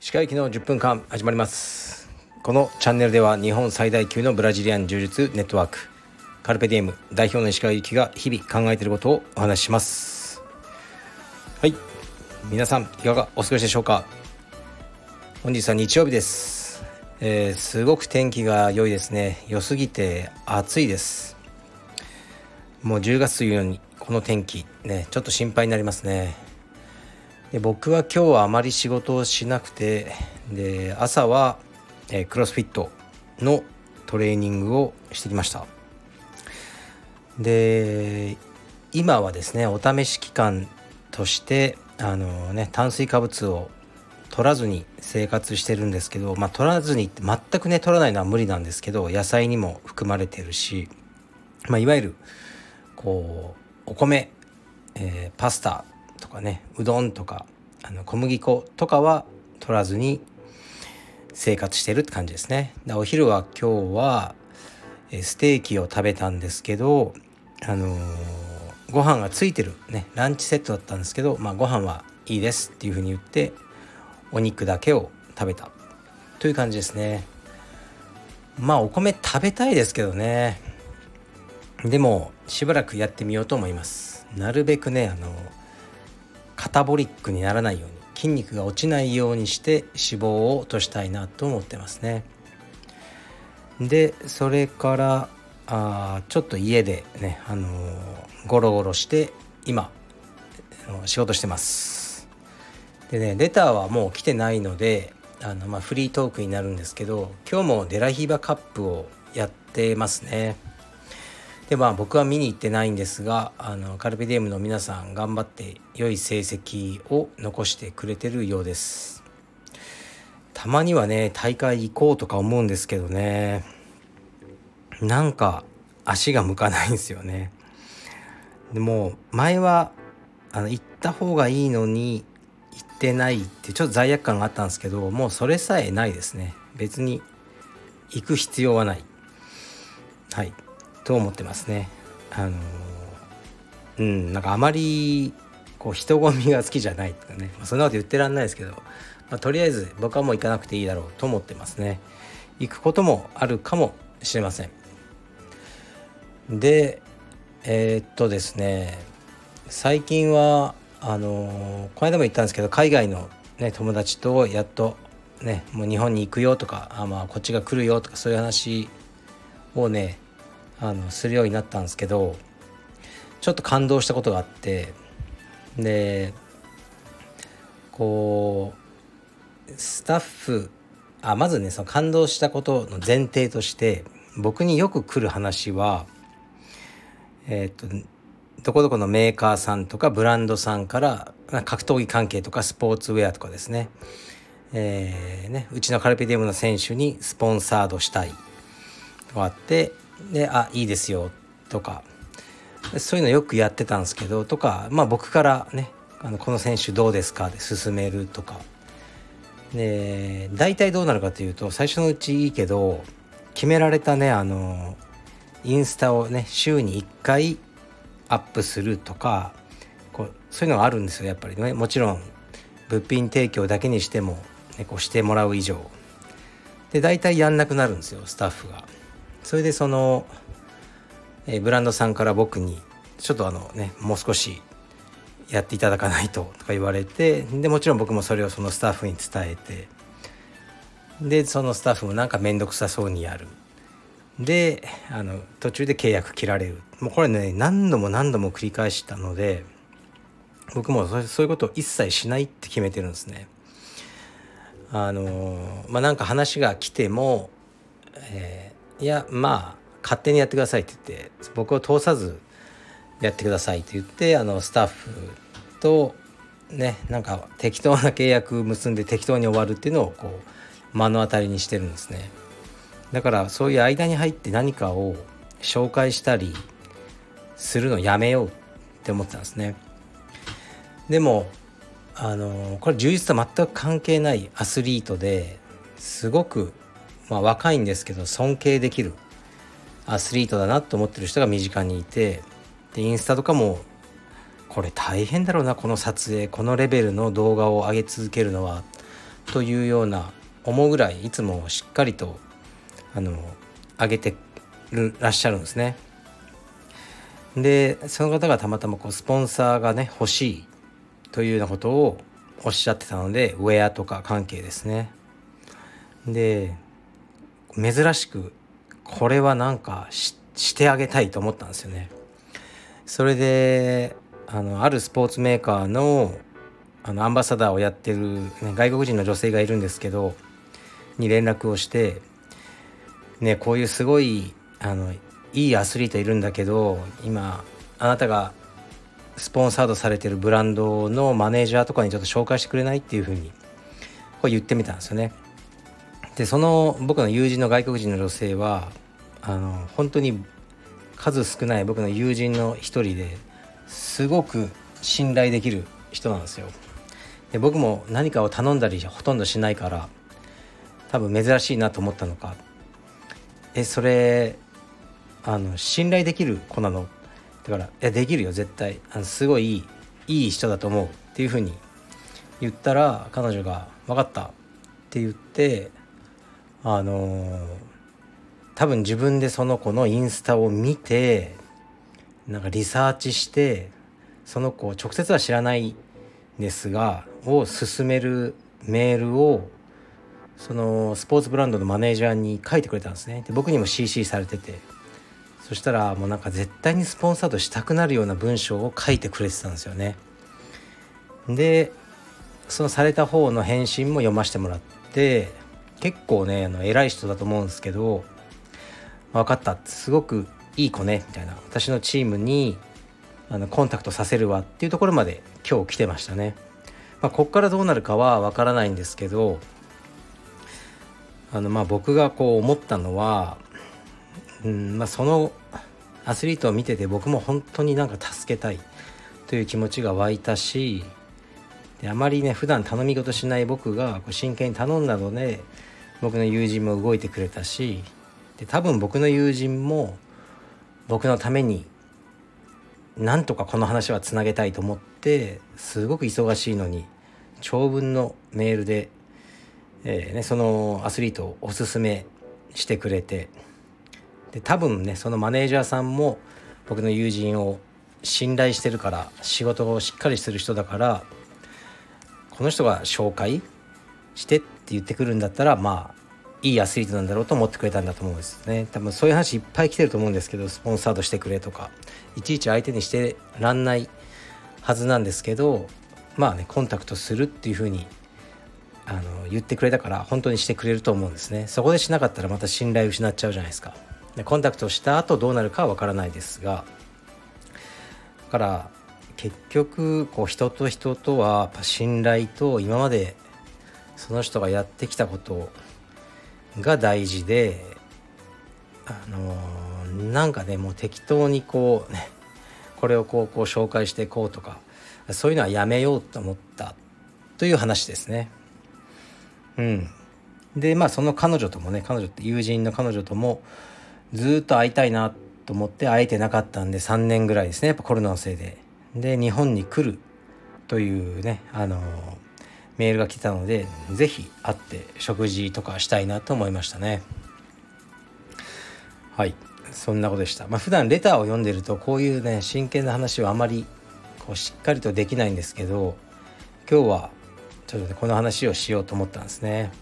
歯科医の10分間始まります。このチャンネルでは日本最大級のブラジリアン柔術ネットワーク。カルペディエム代表の石川由紀が日々考えていることをお話しします。はい。皆さんいかがお過ごしでしょうか？本日は日曜日です、えー、すごく天気が良いですね。良すぎて暑いです。もう10月というようにこの天気ねちょっと心配になりますね。で僕は今日はあまり仕事をしなくてで朝は、えー、クロスフィットのトレーニングをしてきました。で今はですねお試し期間としてあのね炭水化物を取らずに生活してるんですけどまあ取らずに全くね取らないのは無理なんですけど野菜にも含まれてるしまあいわゆるこうお米、えー、パスタとかねうどんとかあの小麦粉とかは取らずに生活してるって感じですね。でお昼は今日はステーキを食べたんですけどあのー、ご飯がついてるねランチセットだったんですけどまあご飯はいいですっていうふうに言ってお肉だけを食べたという感じですね。まあお米食べたいですけどねでもしばらくやってみようと思います。なるべくねあのカタボリックにならないように筋肉が落ちないようにして脂肪を落としたいなと思ってますね。でそれからあちょっと家でねあのー、ゴロゴロして今仕事してます。でねレターはもう来てないのであの、まあ、フリートークになるんですけど今日もデラヒーバカップをやってますね。でまあ僕は見に行ってないんですがあのカルペディエムの皆さん頑張って良い成績を残してくれてるようです。たまにはね大会行こうとか思うんですけどね。なんか足が向かないんですよね。でも前はあの行った方がいいのに行ってないってちょっと罪悪感があったんですけどもうそれさえないですね。別に行く必要はない。はい。と思ってますね。あのうんなんかあまりこう人混みが好きじゃないとかね、まあ、そんなこと言ってらんないですけど、まあ、とりあえず僕はもう行かなくていいだろうと思ってますね。行くこともあるかもしれません。でえー、っとですね最近はあのこの間も言ったんですけど海外の、ね、友達とやっとねもう日本に行くよとかあまあこっちが来るよとかそういう話をねあのするようになったんですけどちょっと感動したことがあってでこうスタッフあまずねその感動したことの前提として僕によく来る話はえっ、とどこどこのメーカーさんとかブランドさんから格闘技関係とかスポーツウェアとかですね,、えーね、うちのカルペディウムの選手にスポンサードしたいとかあってで「あいいですよ」とかそういうのよくやってたんですけどとかまあ僕からねあのこの選手どうですか？で進めるとか。で大体どうなるかというと最初のうちいいけど決められたねあのインスタをね週に1回アップするとかこうそういうのがあるんですよやっぱりね。もちろん物品提供だけにしても、ね、こうしてもらう以上。で大体やんなくなるんですよスタッフが。それでその、えー、ブランドさんから僕にちょっとあのねもう少しやっていただかないととか言われてでもちろん僕もそれをそのスタッフに伝えてでそのスタッフもなんか面倒くさそうにやるであの途中で契約切られるもうこれね何度も何度も繰り返したので僕もそういうことを一切しないって決めてるんですね。あのまあなんか話が来ても、えいやまあ勝手にやってくださいって言って僕を通さずやってくださいって言ってあのスタッフとねなんか適当な契約結んで適当に終わるっていうのをこう目の当たりにしてるんですね。だからそういう間に入って何かを紹介したりするのやめようって思ってたんですね。でもあのこれ充実と全く関係ないアスリートですごくまあ、若いんですけど尊敬できるアスリートだなと思ってる人が身近にいてでインスタとかもこれ大変だろうなこの撮影このレベルの動画を上げ続けるのはというような思うぐらいいつもしっかりとあの上げてるらっしゃるんですね。でその方がたまたまこうスポンサーがね欲しいというようなことをおっしゃってたのでウェアとか関係ですね。で珍しくこれはなんかしてあげたいと思ったんですよね。それであのあるスポーツメーカーのあのアンバサダーをやってる、ね、外国人の女性がいるんですけどに連絡をしてねこういうすごいあのいいアスリートいるんだけど今あなたがスポンサードされてるブランドのマネージャーとかにちょっと紹介してくれないっていうふうにこう言ってみたんですよね。でその僕の友人の外国人の女性はあの本当に数少ない僕の友人の一人ですごく信頼できる人なんですよ。で僕も何かを頼んだりほとんどしないから多分珍しいなと思ったのか「えそれあの信頼できる子なの?」だから「いやできるよ絶対あのすごいいい人だと思う」っていうふうに言ったら彼女が「分かった」って言ってあの多分自分でその子のインスタを見てなんかリサーチしてその子を直接は知らないんですがを進めるメールをそのスポーツブランドのマネージャーに書いてくれたんですね。で僕にも CC されててそしたらもうなんか絶対にスポンサードしたくなるような文章を書いてくれてたんですよね。でそのされた方の返信も読ませてもらって結構ねあの偉い人だと思うんですけど分かったすごくいい子ねみたいな私のチームにあのコンタクトさせるわっていうところまで今日来てましたね。まあ、こっからどうなるかは分からないんですけどあのまあ僕がこう思ったのは、うんまあ、そのアスリートを見てて僕も本当になんか助けたいという気持ちが湧いたしであまりね普段頼み事しない僕がこう真剣に頼んだので僕の友人も動いてくれたしで多分僕の友人も僕のためになんとかこの話はつなげたいと思ってすごく忙しいのに長文のメールで、えーね、そのアスリートをおすすめしてくれてで多分ねそのマネージャーさんも僕の友人を信頼してるから仕事をしっかりしてる人だからこの人が紹介してって言ってくるんだったらまあいいアスリートなんだろうと思ってくれたんだと思うんですね。多分そういう話いっぱい来てると思うんですけどスポンサードしてくれとか。いちいち相手にしてらんないはずなんですけどまあねコンタクトするっていうふうにあの言ってくれたから本当にしてくれると思うんですね。そこでしなかったらまた信頼失っちゃうじゃないですか。でコンタクトした後どうなるかはわからないですがだから結局こう人と人とはやっぱ信頼と今までその人がやってきたことが大事であのー、なんかねもう適当にこうねこれをこうこう紹介していこうとかそういうのはやめようと思ったという話ですね。うん、でまあその彼女ともね彼女って友人の彼女ともずっと会いたいなと思って会えてなかったんで3年ぐらいですねやっぱコロナのせいで。で日本に来るというねあのメールが来たので是非会って食事とかしたいなと思いましたね。はい。そんなことでした。まあ普段レターを読んでるとこういうね真剣な話はあまりこうしっかりとできないんですけど今日はちょっとねこの話をしようと思ったんですね。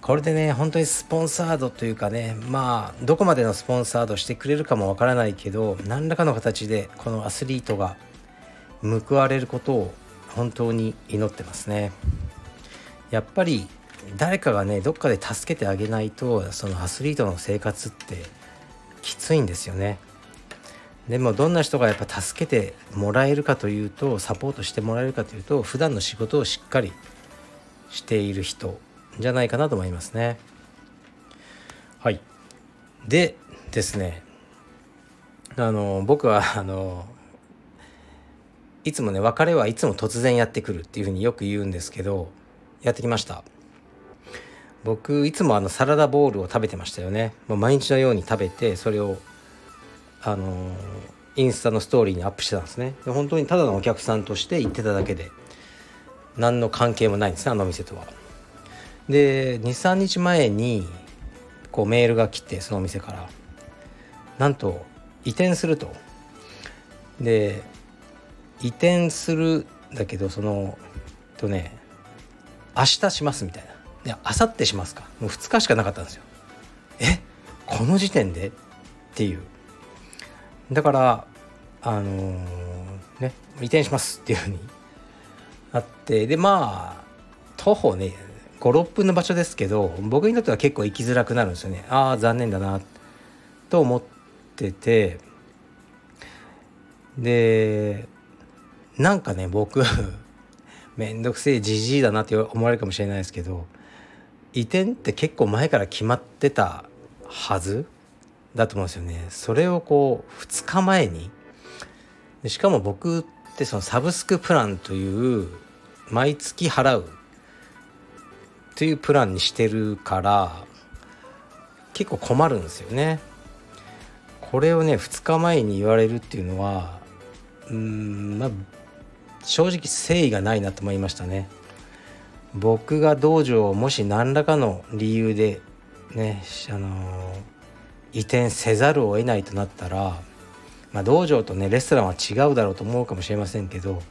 これでね本当にスポンサードというかねまあどこまでのスポンサードしてくれるかもわからないけど何らかの形でこのアスリートが報われることを本当に祈ってますね。やっぱり誰かがねどっかで助けてあげないとそのアスリートの生活ってきついんですよね。でもどんな人がやっぱ助けてもらえるかというとサポートしてもらえるかというと普段の仕事をしっかりしている人じゃないかなと思いますね。はい。でですねあの僕はあのいつもね別れはいつも突然やってくるっていうふうによく言うんですけどやってきました。僕いつもあのサラダボウルを食べてましたよね。もう毎日のように食べてそれをあのインスタのストーリーにアップしてたんですね。で本当にただのお客さんとして行ってただけで何の関係もないんですねあの店とは。で23日前にこうメールが来てそのお店から。なんと移転すると。で移転するだけどそのとね明日しますみたいな。で明後日しますか。もう2日しかなかったんですよ。え？この時点で？っていう。だからあのー、ね移転しますっていうふうに。あってでまあ徒歩ね56分の場所ですけど僕にとっては結構行きづらくなるんですよね。ああ残念だなと思ってて。でなんかね僕 めんどくせえじじいだなって思われるかもしれないですけど移転って結構前から決まってたはずだと思うんですよね。それをこう2日前にしかも僕ってそのサブスクプランという毎月払うというプランにしてるから結構困るんですよね。これをね2日前に言われるっていうのはうんまあ正直誠意がないなと思いましたね。僕が道場をもし何らかの理由でねあの移転せざるを得ないとなったら、まあ、道場とねレストランは違うだろうと思うかもしれませんけど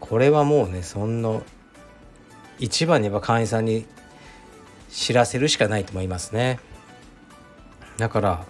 これはもうねそんな一番に言えば会員さんに知らせるしかないと思いますね。だから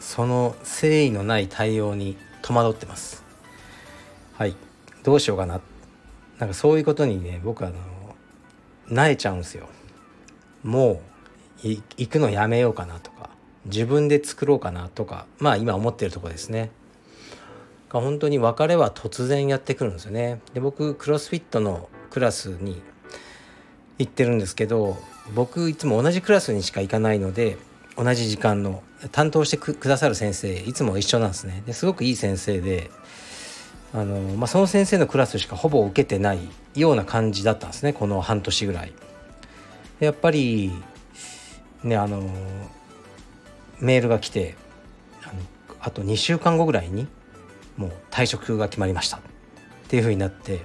その誠意のない対応に戸惑ってます。はい。どうしようかな。なんかそういうことにね僕はあの慣れちゃうんですよ。もう行くのやめようかなとか自分で作ろうかなとかまあ今思ってるとこですね。本当に別れは突然やってくるんですよね。で僕クロスフィットのクラスに行ってるんですけど僕いつも同じクラスにしか行かないので同じ時間の担当してくださる先生いつも一緒なんですね。ですごくいい先生であの、まあ、その先生のクラスしかほぼ受けてないような感じだったんですねこの半年ぐらい。やっぱりねあのメールが来てあのあと2週間後ぐらいにもう退職が決まりました。っていう風になって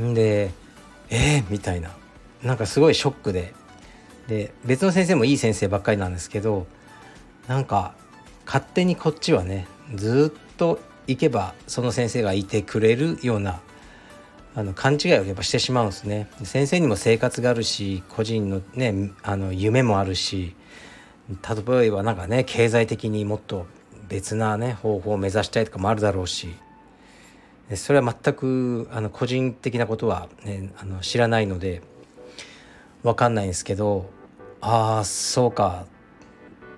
んでえー、みたいな。なんかすごいショックで。で別の先生もいい先生ばっかりなんですけどなんか勝手にこっちはねずっと行けばその先生がいてくれるようなあの勘違いをやっぱしてしまうんですね。先生にも生活があるし個人のねあの夢もあるし例えばなんかね経済的にもっと別なね方法を目指したいとかもあるだろうしそれは全くあの個人的なことは、ね、あの知らないので分かんないんですけどああそうか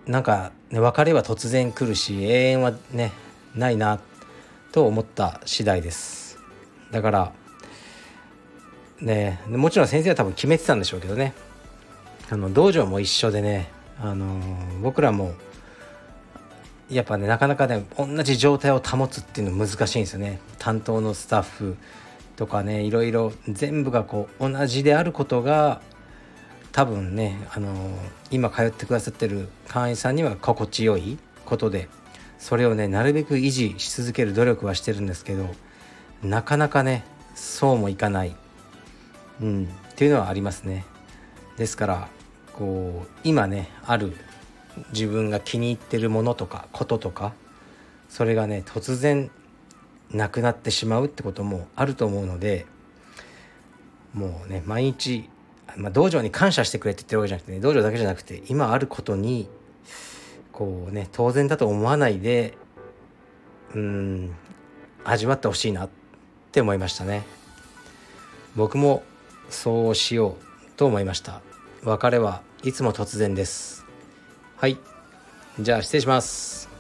なんか、ね、別れは突然来るし永遠はねないなと思った次第です。だからねもちろん先生は多分決めてたんでしょうけどね。あの道場も一緒でねあの僕らもやっぱねなかなかね同じ状態を保つっていうの難しいんですよね。担当のスタッフとかねいろいろ全部がこう同じであることが多分ねあの今通ってくださってる会員さんには心地よいことでそれをねなるべく維持し続ける努力はしてるんですけどなかなかねそうもいかない、うん、っていうのはありますね。ですからこう今ねある自分が気に入ってるものとかこととかそれがね突然なくなってしまうってこともあると思うのでもうね毎日、まあ、道場に感謝してくれって言ってるわけじゃなくて、ね、道場だけじゃなくて今あることにこうね当然だと思わないでうん味わってほしいなって思いましたね。僕もそうしようと思いました。別れはいつも突然です。はい。じゃあ失礼します。